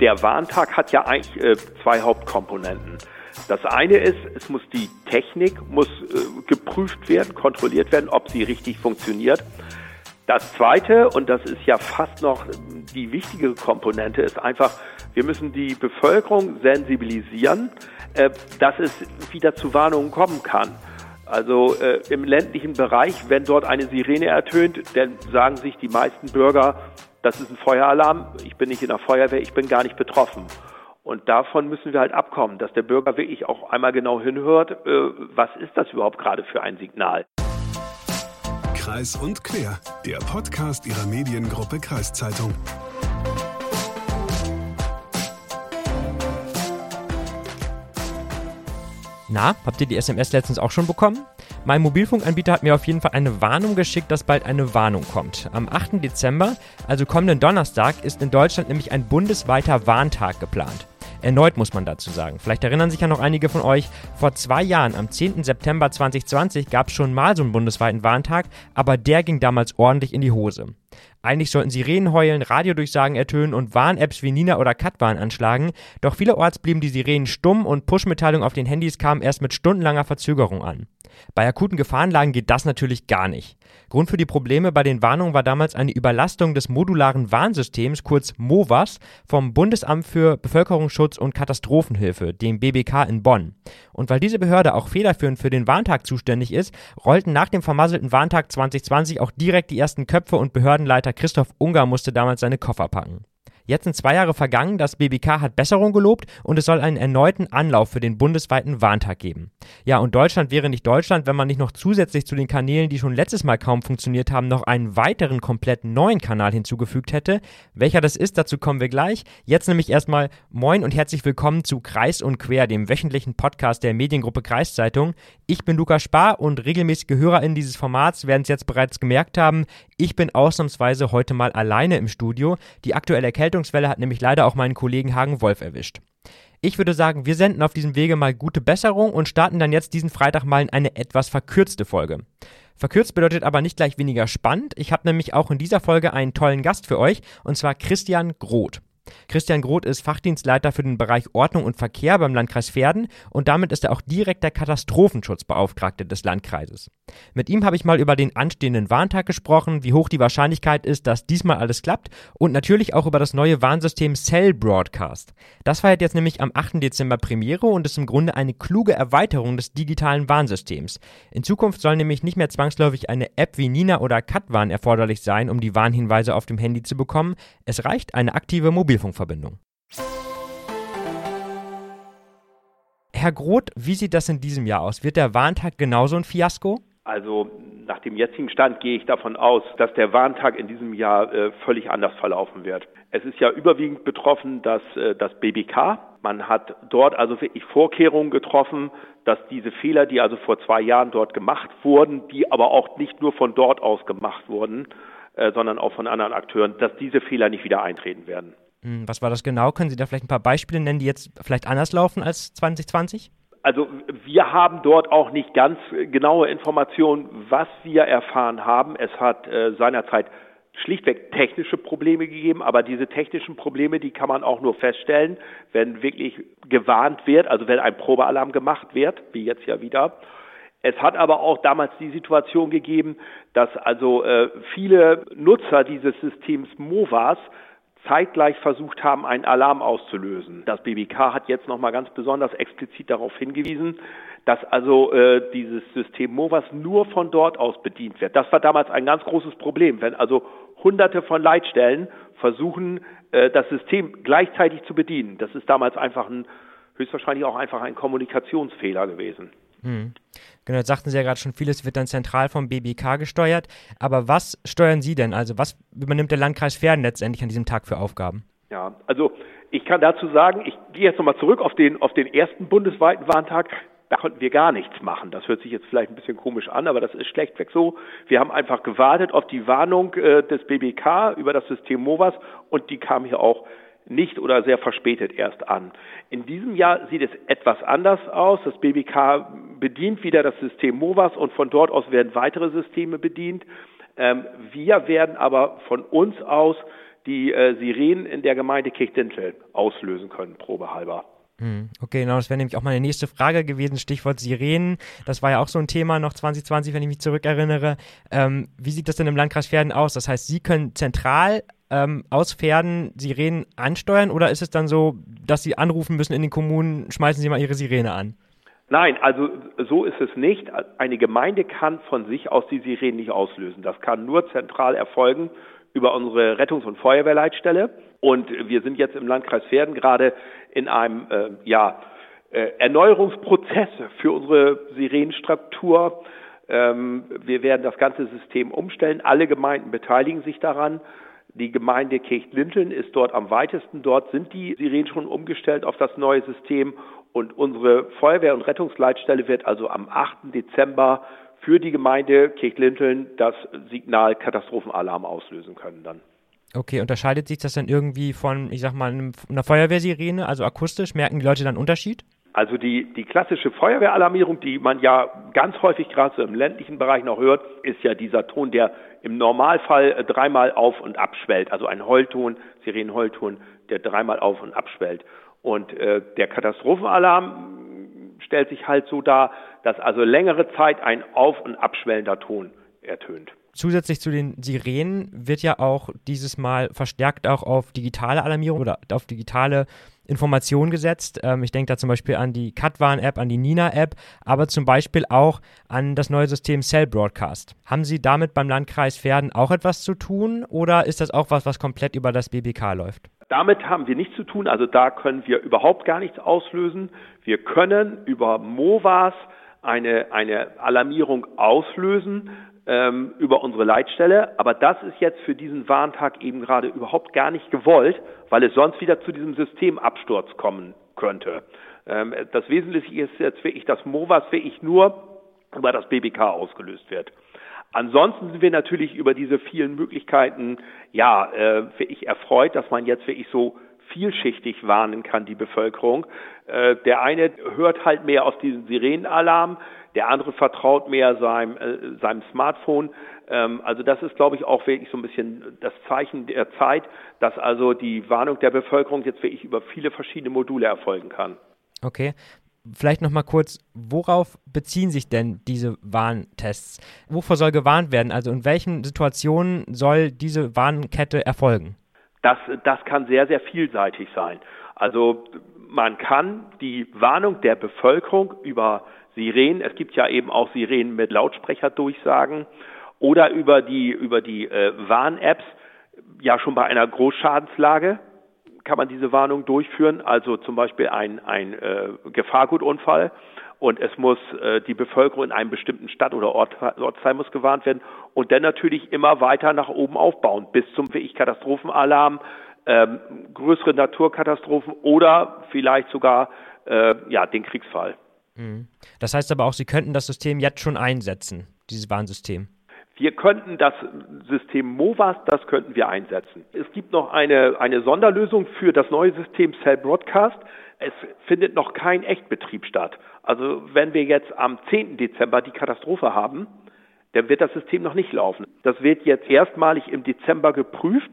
Der Warntag hat ja eigentlich äh, zwei Hauptkomponenten. Das eine ist, es muss die Technik muss äh, geprüft werden, kontrolliert werden, ob sie richtig funktioniert. Das zweite, und das ist ja fast noch die wichtige Komponente, ist einfach, wir müssen die Bevölkerung sensibilisieren, äh, dass es wieder zu Warnungen kommen kann. Also äh, im ländlichen Bereich, wenn dort eine Sirene ertönt, dann sagen sich die meisten Bürger, das ist ein Feueralarm, ich bin nicht in der Feuerwehr, ich bin gar nicht betroffen. Und davon müssen wir halt abkommen, dass der Bürger wirklich auch einmal genau hinhört, äh, was ist das überhaupt gerade für ein Signal. Kreis und Quer, der Podcast Ihrer Mediengruppe Kreiszeitung. Na, habt ihr die SMS letztens auch schon bekommen? Mein Mobilfunkanbieter hat mir auf jeden Fall eine Warnung geschickt, dass bald eine Warnung kommt. Am 8. Dezember, also kommenden Donnerstag, ist in Deutschland nämlich ein bundesweiter Warntag geplant. Erneut muss man dazu sagen. Vielleicht erinnern sich ja noch einige von euch, vor zwei Jahren, am 10. September 2020, gab es schon mal so einen bundesweiten Warntag, aber der ging damals ordentlich in die Hose. Eigentlich sollten Sirenen heulen, Radiodurchsagen ertönen und Warn-Apps wie Nina oder Katwarn anschlagen, doch vielerorts blieben die Sirenen stumm und Push-Mitteilungen auf den Handys kamen erst mit stundenlanger Verzögerung an. Bei akuten Gefahrenlagen geht das natürlich gar nicht. Grund für die Probleme bei den Warnungen war damals eine Überlastung des modularen Warnsystems, kurz MOVAS, vom Bundesamt für Bevölkerungsschutz und Katastrophenhilfe, dem BBK in Bonn. Und weil diese Behörde auch federführend für den Warntag zuständig ist, rollten nach dem vermasselten Warntag 2020 auch direkt die ersten Köpfe und Behördenleiter Christoph Unger musste damals seine Koffer packen. Jetzt sind zwei Jahre vergangen, das BBK hat Besserung gelobt und es soll einen erneuten Anlauf für den bundesweiten Warntag geben. Ja, und Deutschland wäre nicht Deutschland, wenn man nicht noch zusätzlich zu den Kanälen, die schon letztes Mal kaum funktioniert haben, noch einen weiteren komplett neuen Kanal hinzugefügt hätte. Welcher das ist, dazu kommen wir gleich. Jetzt nämlich erstmal Moin und herzlich willkommen zu Kreis und Quer, dem wöchentlichen Podcast der Mediengruppe Kreiszeitung. Ich bin Lukas Spar und regelmäßige HörerInnen dieses Formats werden es jetzt bereits gemerkt haben. Ich bin ausnahmsweise heute mal alleine im Studio. Die aktuelle Erkältungswelle hat nämlich leider auch meinen Kollegen Hagen Wolf erwischt. Ich würde sagen, wir senden auf diesem Wege mal gute Besserung und starten dann jetzt diesen Freitag mal in eine etwas verkürzte Folge. Verkürzt bedeutet aber nicht gleich weniger spannend. Ich habe nämlich auch in dieser Folge einen tollen Gast für euch, und zwar Christian Groth. Christian Groth ist Fachdienstleiter für den Bereich Ordnung und Verkehr beim Landkreis Verden und damit ist er auch direkt der Katastrophenschutzbeauftragte des Landkreises. Mit ihm habe ich mal über den anstehenden Warntag gesprochen, wie hoch die Wahrscheinlichkeit ist, dass diesmal alles klappt und natürlich auch über das neue Warnsystem Cell Broadcast. Das feiert jetzt nämlich am 8. Dezember Premiere und ist im Grunde eine kluge Erweiterung des digitalen Warnsystems. In Zukunft soll nämlich nicht mehr zwangsläufig eine App wie Nina oder Katwarn erforderlich sein, um die Warnhinweise auf dem Handy zu bekommen. Es reicht eine aktive Mobil Mobilfunkverbindung. Herr Groth, wie sieht das in diesem Jahr aus? Wird der Warntag genauso ein Fiasko? Also nach dem jetzigen Stand gehe ich davon aus, dass der Warntag in diesem Jahr äh, völlig anders verlaufen wird. Es ist ja überwiegend betroffen, dass äh, das BBK, man hat dort also wirklich Vorkehrungen getroffen, dass diese Fehler, die also vor zwei Jahren dort gemacht wurden, die aber auch nicht nur von dort aus gemacht wurden, äh, sondern auch von anderen Akteuren, dass diese Fehler nicht wieder eintreten werden. Hm, was war das genau? Können Sie da vielleicht ein paar Beispiele nennen, die jetzt vielleicht anders laufen als 2020? Also wir haben dort auch nicht ganz genaue Informationen, was wir erfahren haben. Es hat äh, seinerzeit schlichtweg technische Probleme gegeben, aber diese technischen Probleme, die kann man auch nur feststellen, wenn wirklich gewarnt wird, also wenn ein Probealarm gemacht wird, wie jetzt ja wieder. Es hat aber auch damals die Situation gegeben, dass also äh, viele Nutzer dieses Systems MOVAS zeitgleich versucht haben, einen Alarm auszulösen. Das BBK hat jetzt nochmal ganz besonders explizit darauf hingewiesen, dass also äh, dieses System MOVAS nur von dort aus bedient wird. Das war damals ein ganz großes Problem, wenn also hunderte von Leitstellen versuchen, äh, das System gleichzeitig zu bedienen. Das ist damals einfach ein, höchstwahrscheinlich auch einfach ein Kommunikationsfehler gewesen. Hm. Genau, jetzt sagten Sie ja gerade schon, vieles wird dann zentral vom BBK gesteuert. Aber was steuern Sie denn? Also was übernimmt der Landkreis Verden letztendlich an diesem Tag für Aufgaben? Ja, also ich kann dazu sagen, ich gehe jetzt nochmal zurück auf den, auf den ersten bundesweiten Warntag. Da konnten wir gar nichts machen. Das hört sich jetzt vielleicht ein bisschen komisch an, aber das ist schlechtweg so. Wir haben einfach gewartet auf die Warnung äh, des BBK über das System MOVAS und die kam hier auch nicht oder sehr verspätet erst an. In diesem Jahr sieht es etwas anders aus. Das BBK bedient wieder das System MOVAS und von dort aus werden weitere Systeme bedient. Ähm, wir werden aber von uns aus die äh, Sirenen in der Gemeinde Kirchdintel auslösen können, probehalber. Hm, okay, genau, das wäre nämlich auch meine nächste Frage gewesen, Stichwort Sirenen. Das war ja auch so ein Thema noch 2020, wenn ich mich zurückerinnere. Ähm, wie sieht das denn im Landkreis Pferden aus? Das heißt, Sie können zentral ähm, aus Pferden Sirenen ansteuern oder ist es dann so, dass Sie anrufen müssen in den Kommunen, schmeißen Sie mal Ihre Sirene an? Nein, also so ist es nicht. Eine Gemeinde kann von sich aus die Sirenen nicht auslösen. Das kann nur zentral erfolgen über unsere Rettungs- und Feuerwehrleitstelle. Und wir sind jetzt im Landkreis Pferden gerade in einem äh, ja, äh, Erneuerungsprozess für unsere Sirenenstruktur. Ähm, wir werden das ganze System umstellen. Alle Gemeinden beteiligen sich daran. Die Gemeinde Kirchlinteln ist dort am weitesten. Dort sind die Sirenen schon umgestellt auf das neue System. Und unsere Feuerwehr- und Rettungsleitstelle wird also am 8. Dezember für die Gemeinde Kirchlinteln das Signal Katastrophenalarm auslösen können dann. Okay, unterscheidet sich das dann irgendwie von, ich sag mal, einer Feuerwehrsirene, also akustisch? Merken die Leute dann Unterschied? Also die, die klassische Feuerwehralarmierung, die man ja ganz häufig gerade so im ländlichen Bereich noch hört, ist ja dieser Ton, der im Normalfall äh, dreimal auf und abschwellt. Also ein Heulton, Sirenenheulton, der dreimal auf und abschwellt. Und äh, der Katastrophenalarm stellt sich halt so dar, dass also längere Zeit ein auf- und abschwellender Ton ertönt zusätzlich zu den Sirenen wird ja auch dieses Mal verstärkt auch auf digitale Alarmierung oder auf digitale Informationen gesetzt. Ähm, ich denke da zum Beispiel an die Katwan-App, an die Nina-App, aber zum Beispiel auch an das neue System Cell Broadcast. Haben Sie damit beim Landkreis Pferden auch etwas zu tun oder ist das auch was, was komplett über das BBK läuft? Damit haben wir nichts zu tun, also da können wir überhaupt gar nichts auslösen. Wir können über MOVAS eine, eine Alarmierung auslösen, ähm, über unsere Leitstelle. Aber das ist jetzt für diesen Warntag eben gerade überhaupt gar nicht gewollt, weil es sonst wieder zu diesem Systemabsturz kommen könnte. Ähm, das Wesentliche ist jetzt wirklich, dass MOVAS wirklich nur über das BBK ausgelöst wird. Ansonsten sind wir natürlich über diese vielen Möglichkeiten, ja, äh, wirklich erfreut, dass man jetzt wirklich so vielschichtig warnen kann, die Bevölkerung. Äh, der eine hört halt mehr auf diesen Sirenenalarm, der andere vertraut mehr seinem, äh, seinem Smartphone. Ähm, also das ist, glaube ich, auch wirklich so ein bisschen das Zeichen der Zeit, dass also die Warnung der Bevölkerung jetzt wirklich über viele verschiedene Module erfolgen kann. Okay. Vielleicht noch mal kurz, worauf beziehen sich denn diese Warntests? Wovor soll gewarnt werden? Also in welchen Situationen soll diese Warnkette erfolgen? Das, das kann sehr, sehr vielseitig sein. Also man kann die Warnung der Bevölkerung über Sirenen. Es gibt ja eben auch Sirenen mit Lautsprecherdurchsagen oder über die, über die äh, Warn-Apps. Ja, schon bei einer Großschadenslage kann man diese Warnung durchführen, also zum Beispiel ein, ein äh, Gefahrgutunfall und es muss äh, die Bevölkerung in einem bestimmten Stadt- oder Ort, Ortsteil muss gewarnt werden und dann natürlich immer weiter nach oben aufbauen bis zum wirklich Katastrophenalarm, ähm, größere Naturkatastrophen oder vielleicht sogar äh, ja den Kriegsfall. Mhm. Das heißt aber auch, Sie könnten das System jetzt schon einsetzen, dieses Warnsystem. Wir könnten das System MOVAS, das könnten wir einsetzen. Es gibt noch eine, eine Sonderlösung für das neue System Cell Broadcast. Es findet noch kein Echtbetrieb statt. Also wenn wir jetzt am 10. Dezember die Katastrophe haben, dann wird das System noch nicht laufen. Das wird jetzt erstmalig im Dezember geprüft,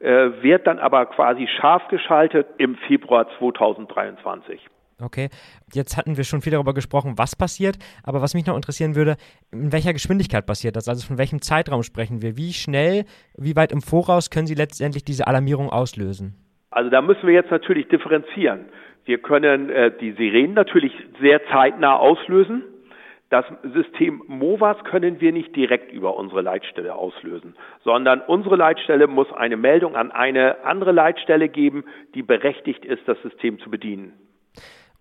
äh, wird dann aber quasi scharf geschaltet im Februar 2023. Okay, jetzt hatten wir schon viel darüber gesprochen, was passiert, aber was mich noch interessieren würde, in welcher Geschwindigkeit passiert das? Also von welchem Zeitraum sprechen wir? Wie schnell, wie weit im Voraus können Sie letztendlich diese Alarmierung auslösen? Also da müssen wir jetzt natürlich differenzieren. Wir können äh, die Sirenen natürlich sehr zeitnah auslösen. Das System MOVAS können wir nicht direkt über unsere Leitstelle auslösen, sondern unsere Leitstelle muss eine Meldung an eine andere Leitstelle geben, die berechtigt ist, das System zu bedienen.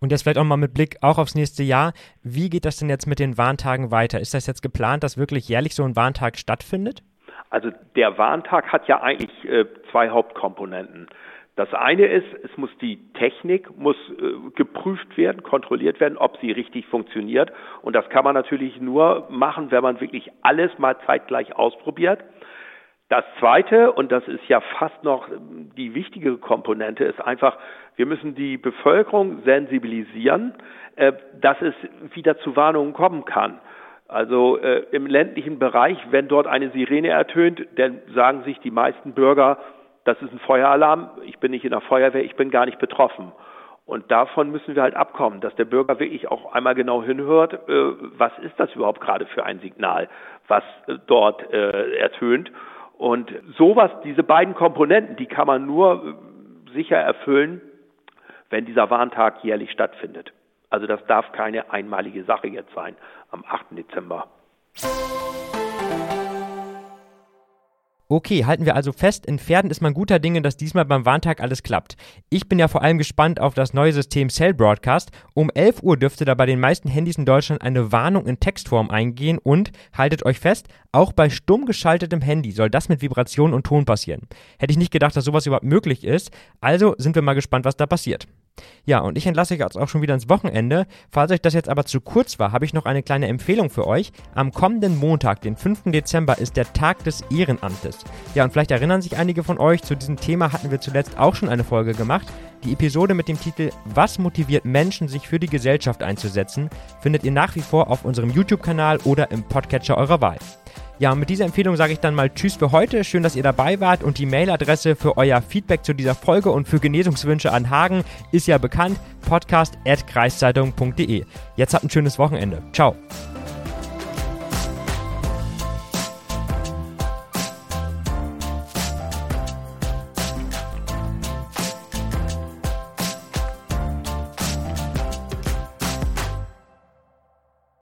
Und jetzt vielleicht auch mal mit Blick auch aufs nächste Jahr. Wie geht das denn jetzt mit den Warntagen weiter? Ist das jetzt geplant, dass wirklich jährlich so ein Warntag stattfindet? Also der Warntag hat ja eigentlich äh, zwei Hauptkomponenten. Das eine ist, es muss die Technik muss äh, geprüft werden, kontrolliert werden, ob sie richtig funktioniert. Und das kann man natürlich nur machen, wenn man wirklich alles mal zeitgleich ausprobiert. Das Zweite, und das ist ja fast noch die wichtige Komponente, ist einfach, wir müssen die Bevölkerung sensibilisieren, äh, dass es wieder zu Warnungen kommen kann. Also äh, im ländlichen Bereich, wenn dort eine Sirene ertönt, dann sagen sich die meisten Bürger, das ist ein Feueralarm, ich bin nicht in der Feuerwehr, ich bin gar nicht betroffen. Und davon müssen wir halt abkommen, dass der Bürger wirklich auch einmal genau hinhört, äh, was ist das überhaupt gerade für ein Signal, was dort ertönt. Und sowas, diese beiden Komponenten, die kann man nur äh, sicher erfüllen, wenn dieser Warntag jährlich stattfindet. Also das darf keine einmalige Sache jetzt sein am 8. Dezember. Okay, halten wir also fest, in Pferden ist man guter Dinge, dass diesmal beim Warntag alles klappt. Ich bin ja vor allem gespannt auf das neue System Cell Broadcast. Um 11 Uhr dürfte da bei den meisten Handys in Deutschland eine Warnung in Textform eingehen und, haltet euch fest, auch bei stumm geschaltetem Handy soll das mit Vibration und Ton passieren. Hätte ich nicht gedacht, dass sowas überhaupt möglich ist. Also sind wir mal gespannt, was da passiert. Ja, und ich entlasse euch jetzt auch schon wieder ins Wochenende. Falls euch das jetzt aber zu kurz war, habe ich noch eine kleine Empfehlung für euch. Am kommenden Montag, den 5. Dezember, ist der Tag des Ehrenamtes. Ja, und vielleicht erinnern sich einige von euch, zu diesem Thema hatten wir zuletzt auch schon eine Folge gemacht. Die Episode mit dem Titel Was motiviert Menschen, sich für die Gesellschaft einzusetzen, findet ihr nach wie vor auf unserem YouTube-Kanal oder im Podcatcher eurer Wahl. Ja, mit dieser Empfehlung sage ich dann mal Tschüss für heute. Schön, dass ihr dabei wart und die Mailadresse für euer Feedback zu dieser Folge und für Genesungswünsche an Hagen ist ja bekannt: podcast.kreiszeitung.de. Jetzt habt ein schönes Wochenende. Ciao.